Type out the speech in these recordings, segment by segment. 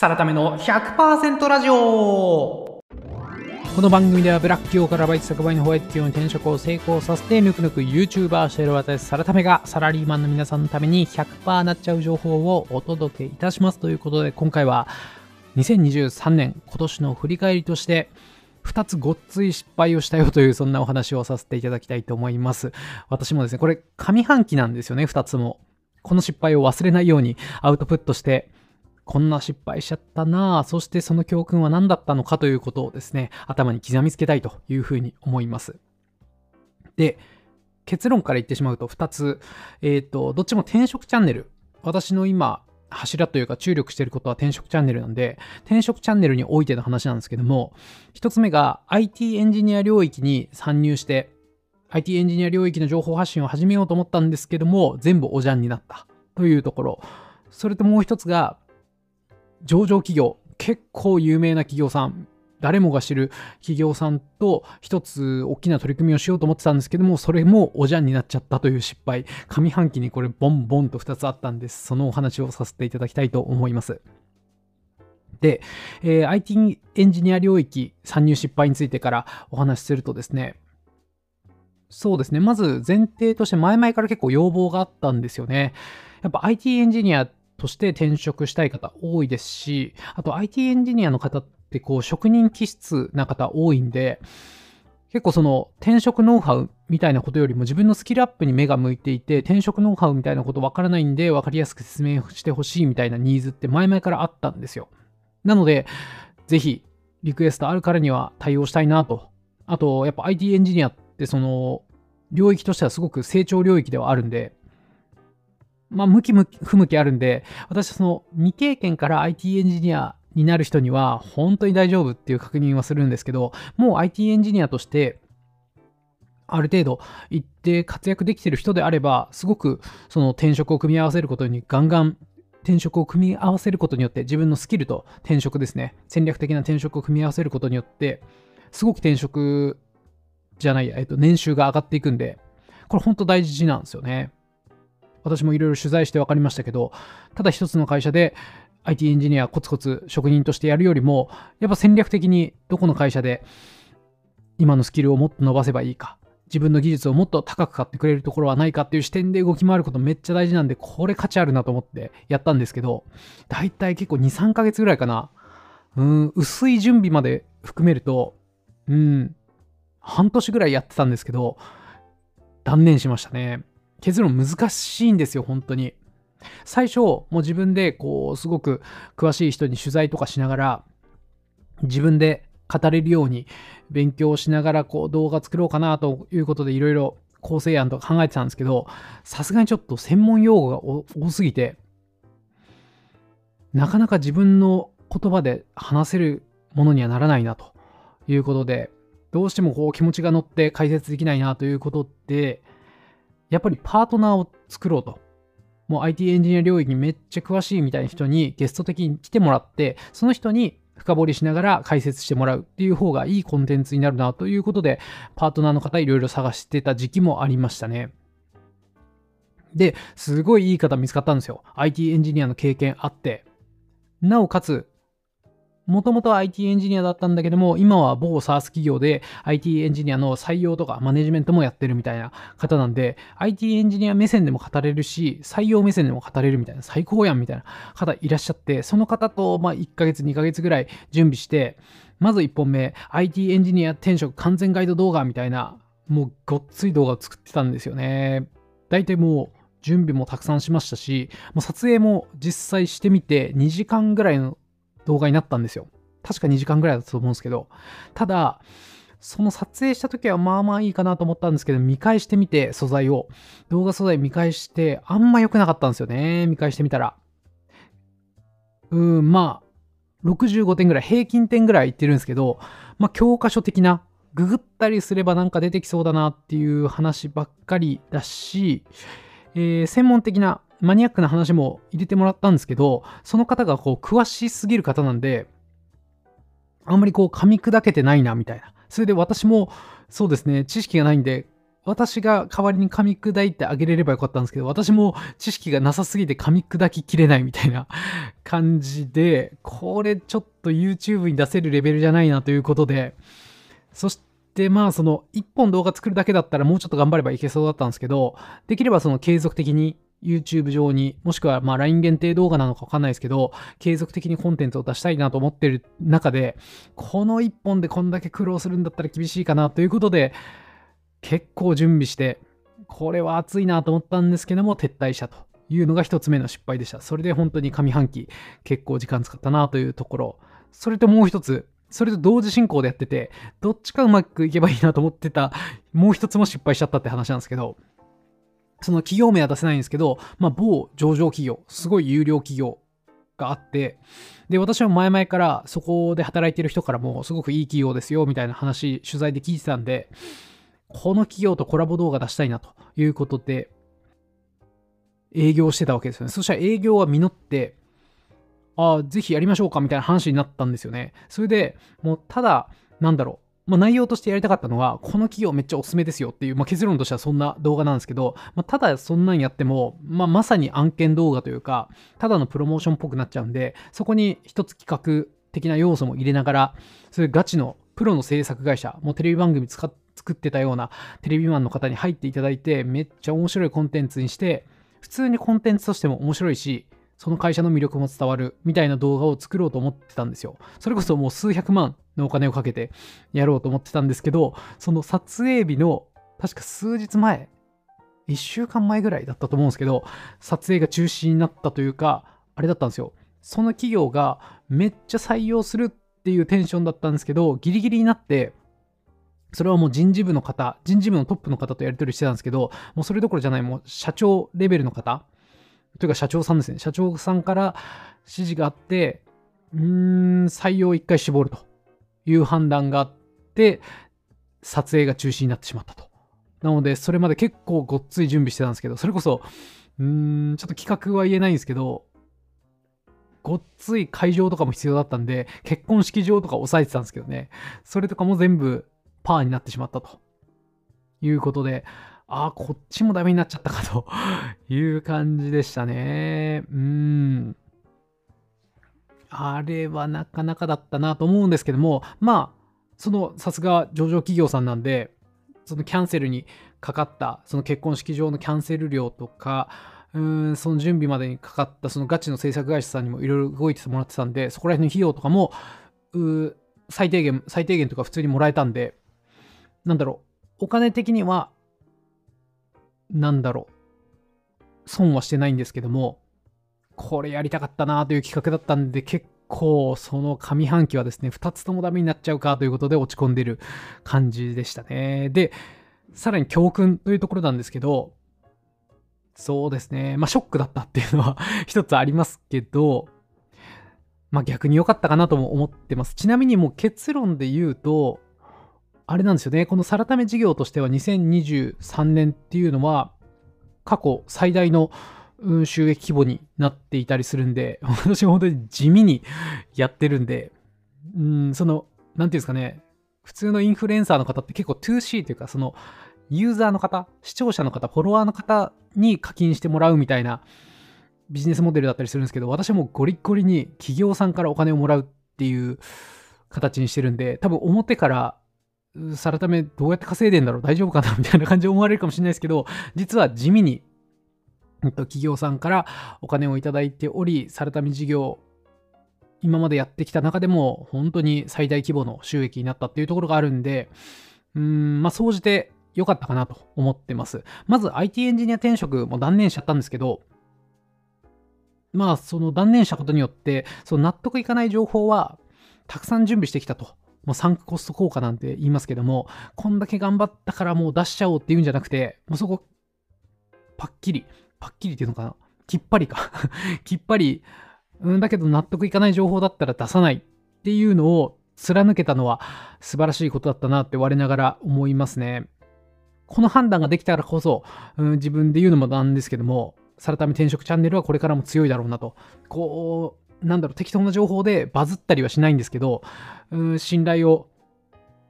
サラタメの100%ラジオ。この番組ではブラック企業からバイト100倍のホワイト企業に転職を成功させてぬくぬく YouTuber している私サラタメがサラリーマンの皆さんのために100%なっちゃう情報をお届けいたしますということで今回は2023年今年の振り返りとして2つごっつい失敗をしたよというそんなお話をさせていただきたいと思います。私もですねこれ上半期なんですよね2つも。この失敗を忘れないようにアウトプットしてこんな失敗しちゃったなぁ、そしてその教訓は何だったのかということをですね、頭に刻みつけたいというふうに思います。で、結論から言ってしまうと2つ、えっ、ー、と、どっちも転職チャンネル。私の今、柱というか注力していることは転職チャンネルなんで、転職チャンネルにおいての話なんですけども、1つ目が IT エンジニア領域に参入して、IT エンジニア領域の情報発信を始めようと思ったんですけども、全部おじゃんになったというところ。それともう一つが、上場企業、結構有名な企業さん、誰もが知る企業さんと一つ大きな取り組みをしようと思ってたんですけども、それもおじゃんになっちゃったという失敗、上半期にこれボンボンと2つあったんです。そのお話をさせていただきたいと思います。で、えー、IT エンジニア領域参入失敗についてからお話しするとですね、そうですね、まず前提として前々から結構要望があったんですよね。やっぱ IT エンジニアってとして転職したい方多いですし、あと IT エンジニアの方ってこう職人気質な方多いんで、結構その転職ノウハウみたいなことよりも自分のスキルアップに目が向いていて転職ノウハウみたいなことわからないんで分かりやすく説明してほしいみたいなニーズって前々からあったんですよ。なので、ぜひリクエストあるからには対応したいなと。あと、やっぱ IT エンジニアってその領域としてはすごく成長領域ではあるんで、まあ、向き不向きあるんで、私はその未経験から IT エンジニアになる人には本当に大丈夫っていう確認はするんですけど、もう IT エンジニアとしてある程度一定活躍できてる人であれば、すごくその転職を組み合わせることにガンガン転職を組み合わせることによって自分のスキルと転職ですね、戦略的な転職を組み合わせることによって、すごく転職じゃない、えっと、年収が上がっていくんで、これ本当大事なんですよね。私もいろいろ取材して分かりましたけど、ただ一つの会社で IT エンジニアコツコツ職人としてやるよりも、やっぱ戦略的にどこの会社で今のスキルをもっと伸ばせばいいか、自分の技術をもっと高く買ってくれるところはないかっていう視点で動き回ることめっちゃ大事なんで、これ価値あるなと思ってやったんですけど、だいたい結構2、3ヶ月ぐらいかな。うん、薄い準備まで含めると、うん、半年ぐらいやってたんですけど、断念しましたね。結論難しいんですよ、本当に。最初、もう自分で、こう、すごく詳しい人に取材とかしながら、自分で語れるように勉強しながら、こう、動画作ろうかなということで、いろいろ構成案とか考えてたんですけど、さすがにちょっと専門用語が多すぎて、なかなか自分の言葉で話せるものにはならないなということで、どうしてもこう気持ちが乗って解説できないなということで、やっぱりパートナーを作ろうと。もう IT エンジニア領域にめっちゃ詳しいみたいな人にゲスト的に来てもらって、その人に深掘りしながら解説してもらうっていう方がいいコンテンツになるなということで、パートナーの方いろいろ探してた時期もありましたね。で、すごいいい方見つかったんですよ。IT エンジニアの経験あって。なおかつ、もともと IT エンジニアだったんだけども、今は某 SARS 企業で IT エンジニアの採用とかマネジメントもやってるみたいな方なんで、IT エンジニア目線でも語れるし、採用目線でも語れるみたいな、最高やんみたいな方いらっしゃって、その方とま1ヶ月、2ヶ月ぐらい準備して、まず1本目、IT エンジニア転職完全ガイド動画みたいな、もうごっつい動画を作ってたんですよね。大体もう準備もたくさんしましたし、もう撮影も実際してみて2時間ぐらいの動画になったんですよ。確か2時間ぐらいだったと思うんですけど、ただ、その撮影した時はまあまあいいかなと思ったんですけど、見返してみて、素材を。動画素材見返して、あんま良くなかったんですよね。見返してみたら。うん、まあ、65点ぐらい、平均点ぐらいいってるんですけど、まあ、教科書的な、ググったりすればなんか出てきそうだなっていう話ばっかりだし、えー、専門的なマニアックな話も入れてもらったんですけど、その方がこう詳しすぎる方なんで、あんまりこう噛み砕けてないなみたいな。それで私もそうですね、知識がないんで、私が代わりに噛み砕いてあげれればよかったんですけど、私も知識がなさすぎて噛み砕ききれないみたいな 感じで、これちょっと YouTube に出せるレベルじゃないなということで、そしてまあその1本動画作るだけだったらもうちょっと頑張ればいけそうだったんですけど、できればその継続的に YouTube 上に、もしくはま LINE 限定動画なのかわかんないですけど、継続的にコンテンツを出したいなと思ってる中で、この1本でこんだけ苦労するんだったら厳しいかなということで、結構準備して、これは熱いなと思ったんですけども、撤退したというのが一つ目の失敗でした。それで本当に上半期結構時間使ったなというところ。それともう一つ、それと同時進行でやってて、どっちかうまくいけばいいなと思ってた、もう一つも失敗しちゃったって話なんですけど、その企業名は出せないんですけど、まあ、某上場企業、すごい有料企業があって、で、私は前々からそこで働いてる人からもすごくいい企業ですよ、みたいな話、取材で聞いてたんで、この企業とコラボ動画出したいなということで、営業してたわけですよね。そしたら営業は実って、ああ、ぜひやりましょうかみたいな話になったんですよね。それでもうただ、なんだろう。まあ、内容としてやりたかったのは、この企業めっちゃおすすめですよっていう、まあ、結論としてはそんな動画なんですけど、まあ、ただそんなんやっても、まあ、まさに案件動画というか、ただのプロモーションっぽくなっちゃうんで、そこに一つ企画的な要素も入れながら、そういうガチのプロの制作会社、もうテレビ番組使っ作ってたようなテレビマンの方に入っていただいて、めっちゃ面白いコンテンツにして、普通にコンテンツとしても面白いし、その会社の魅力も伝わるみたいな動画を作ろうと思ってたんですよ。それこそもう数百万のお金をかけてやろうと思ってたんですけど、その撮影日の確か数日前、1週間前ぐらいだったと思うんですけど、撮影が中止になったというか、あれだったんですよ。その企業がめっちゃ採用するっていうテンションだったんですけど、ギリギリになって、それはもう人事部の方、人事部のトップの方とやり取りしてたんですけど、もうそれどころじゃない、もう社長レベルの方、というか社長さんですね。社長さんから指示があって、うーん、採用を1回絞るという判断があって、撮影が中止になってしまったと。なので、それまで結構ごっつい準備してたんですけど、それこそ、うーん、ちょっと企画は言えないんですけど、ごっつい会場とかも必要だったんで、結婚式場とか抑えてたんですけどね。それとかも全部パーになってしまったということで、ああ、こっちもダメになっちゃったかと いう感じでしたね。うん。あれはなかなかだったなと思うんですけども、まあ、そのさすが上場企業さんなんで、そのキャンセルにかかった、その結婚式場のキャンセル料とか、うんその準備までにかかったそのガチの制作会社さんにもいろいろ動いてもらってたんで、そこら辺の費用とかも、最低限、最低限とか普通にもらえたんで、なんだろう、お金的には、なんだろう、損はしてないんですけども、これやりたかったなという企画だったんで、結構その上半期はですね、2つともダメになっちゃうかということで落ち込んでる感じでしたね。で、さらに教訓というところなんですけど、そうですね、まあショックだったっていうのは 一つありますけど、まあ逆に良かったかなとも思ってます。ちなみにもう結論で言うと、あれなんですよね、このサラタメ事業としては2023年っていうのは、過去最大の収益規模になっていたりするんで、私は本当に地味にやってるんで、うん、その、なんていうんですかね、普通のインフルエンサーの方って結構 2C というか、その、ユーザーの方、視聴者の方、フォロワーの方に課金してもらうみたいなビジネスモデルだったりするんですけど、私もゴリッゴリに企業さんからお金をもらうっていう形にしてるんで、多分表からさらためどうやって稼いでんだろう？大丈夫かな？みたいな感じで思われるかもしれないですけど、実は地味に、企業さんからお金をいただいており、サラタメ事業、今までやってきた中でも本当に最大規模の収益になったっていうところがあるんで、うん、まあ、総じて良かったかなと思ってます。まず IT エンジニア転職も断念しちゃったんですけど、まあ、その断念したことによって、その納得いかない情報はたくさん準備してきたと。もうサンクコスト効果なんて言いますけども、こんだけ頑張ったからもう出しちゃおうっていうんじゃなくて、もうそこ、パッキリ、パッキリっていうのかなきっぱりか きっぱり、うんだけど納得いかない情報だったら出さないっていうのを貫けたのは素晴らしいことだったなって我ながら思いますね。この判断ができたからこそ、うん、自分で言うのもなんですけども、サラタミ転職チャンネルはこれからも強いだろうなと。こう、なんだろう、適当な情報でバズったりはしないんですけど、うん信頼を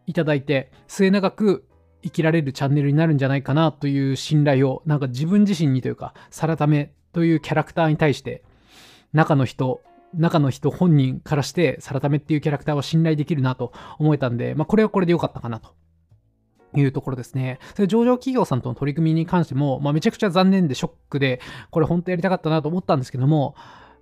いただいて、末永く生きられるチャンネルになるんじゃないかなという信頼を、なんか自分自身にというか、サラタメというキャラクターに対して、中の人、中の人本人からして、サラタメっていうキャラクターは信頼できるなと思えたんで、まあこれはこれで良かったかなというところですね。それ上場企業さんとの取り組みに関しても、まあ、めちゃくちゃ残念でショックで、これ本当やりたかったなと思ったんですけども、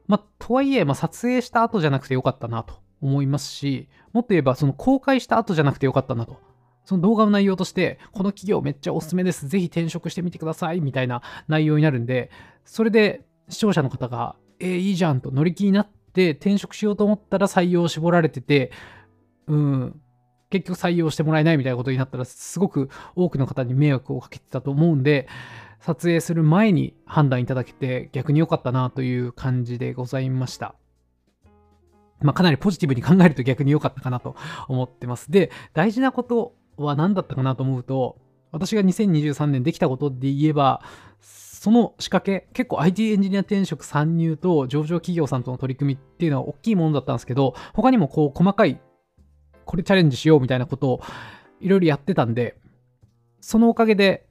まあ、とはいえ、まあ、撮影した後じゃなくてよかったなと思いますし、もっと言えば、その公開した後じゃなくてよかったなと。その動画の内容として、この企業めっちゃおすすめです。ぜひ転職してみてください。みたいな内容になるんで、それで視聴者の方が、えー、いいじゃんと乗り気になって転職しようと思ったら採用を絞られてて、うん、結局採用してもらえないみたいなことになったら、すごく多くの方に迷惑をかけてたと思うんで、撮影する前に判断いただけて逆に良かったなという感じでございました。まあ、かなりポジティブに考えると逆に良かったかなと思ってます。で、大事なことは何だったかなと思うと、私が2023年できたことで言えば、その仕掛け、結構 IT エンジニア転職参入と上場企業さんとの取り組みっていうのは大きいものだったんですけど、他にもこう細かいこれチャレンジしようみたいなことをいろいろやってたんで、そのおかげで、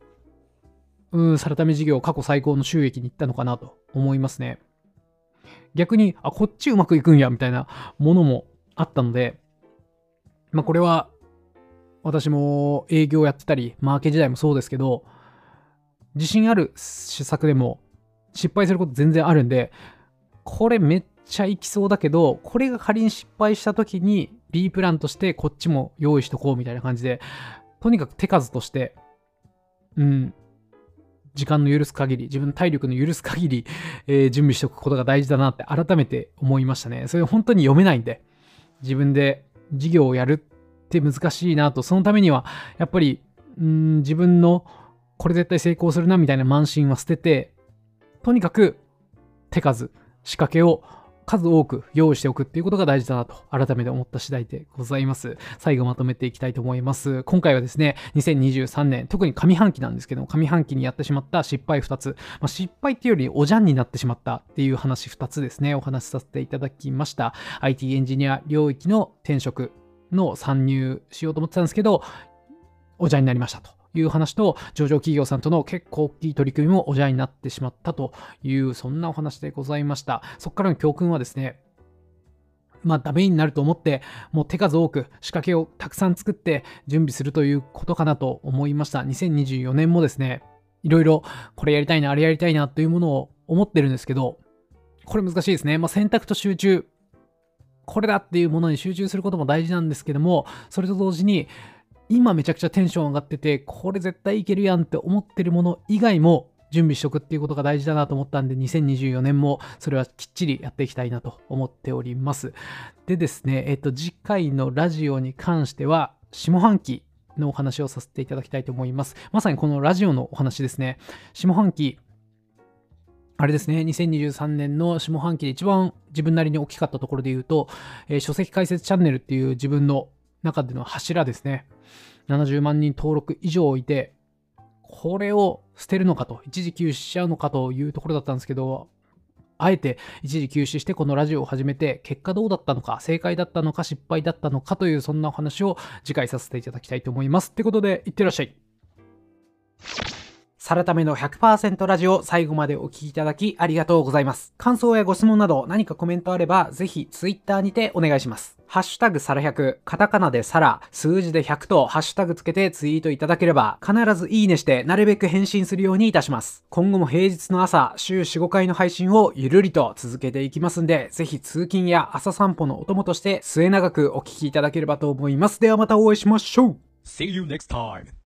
うん、サラタメ事業過去最高の収益に行ったのかなと思いますね。逆に、あ、こっちうまくいくんや、みたいなものもあったので、まあこれは、私も営業やってたり、マーケ時代もそうですけど、自信ある施策でも失敗すること全然あるんで、これめっちゃいきそうだけど、これが仮に失敗した時に B プランとしてこっちも用意しとこうみたいな感じで、とにかく手数として、うん、時間の許す限り、自分の体力の許す限り、えー、準備しておくことが大事だなって改めて思いましたね。それ本当に読めないんで、自分で事業をやるって難しいなと、そのためには、やっぱり、うん、自分のこれ絶対成功するなみたいな慢心は捨てて、とにかく手数、仕掛けを数多く用意しておくっていうことが大事だなと改めて思った次第でございます。最後まとめていきたいと思います。今回はですね、2023年、特に上半期なんですけども、上半期にやってしまった失敗2つ。まあ、失敗っていうよりおじゃんになってしまったっていう話2つですね、お話しさせていただきました。IT エンジニア領域の転職の参入しようと思ってたんですけど、おじゃんになりましたと。いう話と、上場企業さんとの結構大きい取り組みもおじゃになってしまったという、そんなお話でございました。そこからの教訓はですね、まあダメになると思って、もう手数多く仕掛けをたくさん作って準備するということかなと思いました。2024年もですね、いろいろこれやりたいな、あれやりたいなというものを思ってるんですけど、これ難しいですね。まあ、選択と集中。これだっていうものに集中することも大事なんですけども、それと同時に、今めちゃくちゃテンション上がってて、これ絶対いけるやんって思ってるもの以外も準備しとくっていうことが大事だなと思ったんで、2024年もそれはきっちりやっていきたいなと思っております。でですね、えっと、次回のラジオに関しては、下半期のお話をさせていただきたいと思います。まさにこのラジオのお話ですね。下半期、あれですね、2023年の下半期で一番自分なりに大きかったところで言うと、えー、書籍解説チャンネルっていう自分の中での柱ですね。70万人登録以上いて、これを捨てるのかと、一時休止しちゃうのかというところだったんですけど、あえて一時休止してこのラジオを始めて、結果どうだったのか、正解だったのか、失敗だったのかという、そんなお話を次回させていただきたいと思います。ってことで、いってらっしゃい。サラタメの100%ラジオ最後までお聴きいただきありがとうございます。感想やご質問など何かコメントあればぜひ Twitter にてお願いします。ハッシュタグサラ100、カタカナでサラ、数字で100とハッシュタグつけてツイートいただければ必ずいいねしてなるべく返信するようにいたします。今後も平日の朝、週4、5回の配信をゆるりと続けていきますんで、ぜひ通勤や朝散歩のお供として末永くお聴きいただければと思います。ではまたお会いしましょう See you next time.